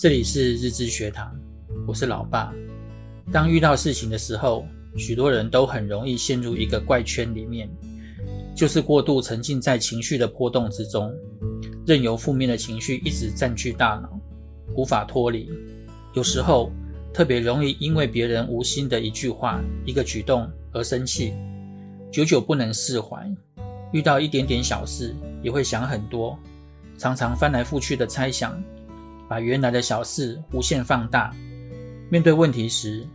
这里是日知学堂，我是老爸。当遇到事情的时候，许多人都很容易陷入一个怪圈里面，就是过度沉浸在情绪的波动之中，任由负面的情绪一直占据大脑，无法脱离。有时候特别容易因为别人无心的一句话、一个举动而生气，久久不能释怀。遇到一点点小事，也会想很多，常常翻来覆去的猜想。把原来的小事无限放大，面对问题时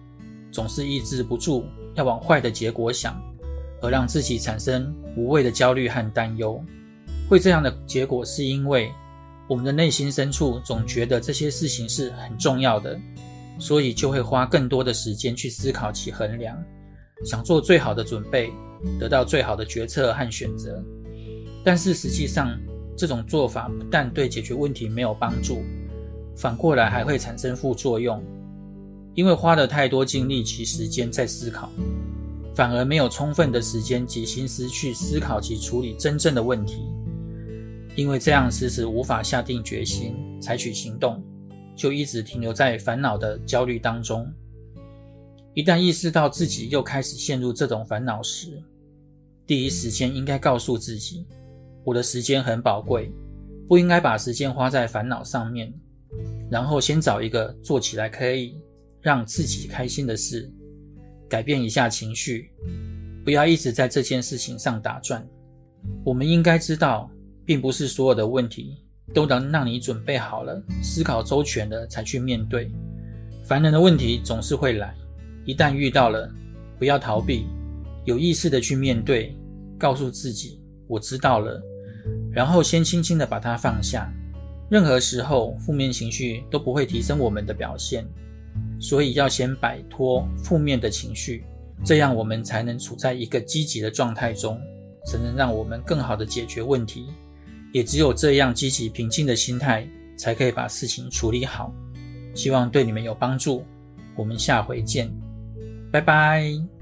总是抑制不住要往坏的结果想，而让自己产生无谓的焦虑和担忧。会这样的结果是因为我们的内心深处总觉得这些事情是很重要的，所以就会花更多的时间去思考及衡量，想做最好的准备，得到最好的决策和选择。但是实际上，这种做法不但对解决问题没有帮助。反过来还会产生副作用，因为花了太多精力及时间在思考，反而没有充分的时间及心思去思考及处理真正的问题。因为这样迟迟无法下定决心采取行动，就一直停留在烦恼的焦虑当中。一旦意识到自己又开始陷入这种烦恼时，第一时间应该告诉自己：我的时间很宝贵，不应该把时间花在烦恼上面。然后先找一个做起来可以让自己开心的事，改变一下情绪，不要一直在这件事情上打转。我们应该知道，并不是所有的问题都能让你准备好了、思考周全了才去面对。烦人的问题总是会来，一旦遇到了，不要逃避，有意识的去面对，告诉自己我知道了，然后先轻轻的把它放下。任何时候，负面情绪都不会提升我们的表现，所以要先摆脱负面的情绪，这样我们才能处在一个积极的状态中，才能让我们更好的解决问题。也只有这样积极平静的心态，才可以把事情处理好。希望对你们有帮助。我们下回见，拜拜。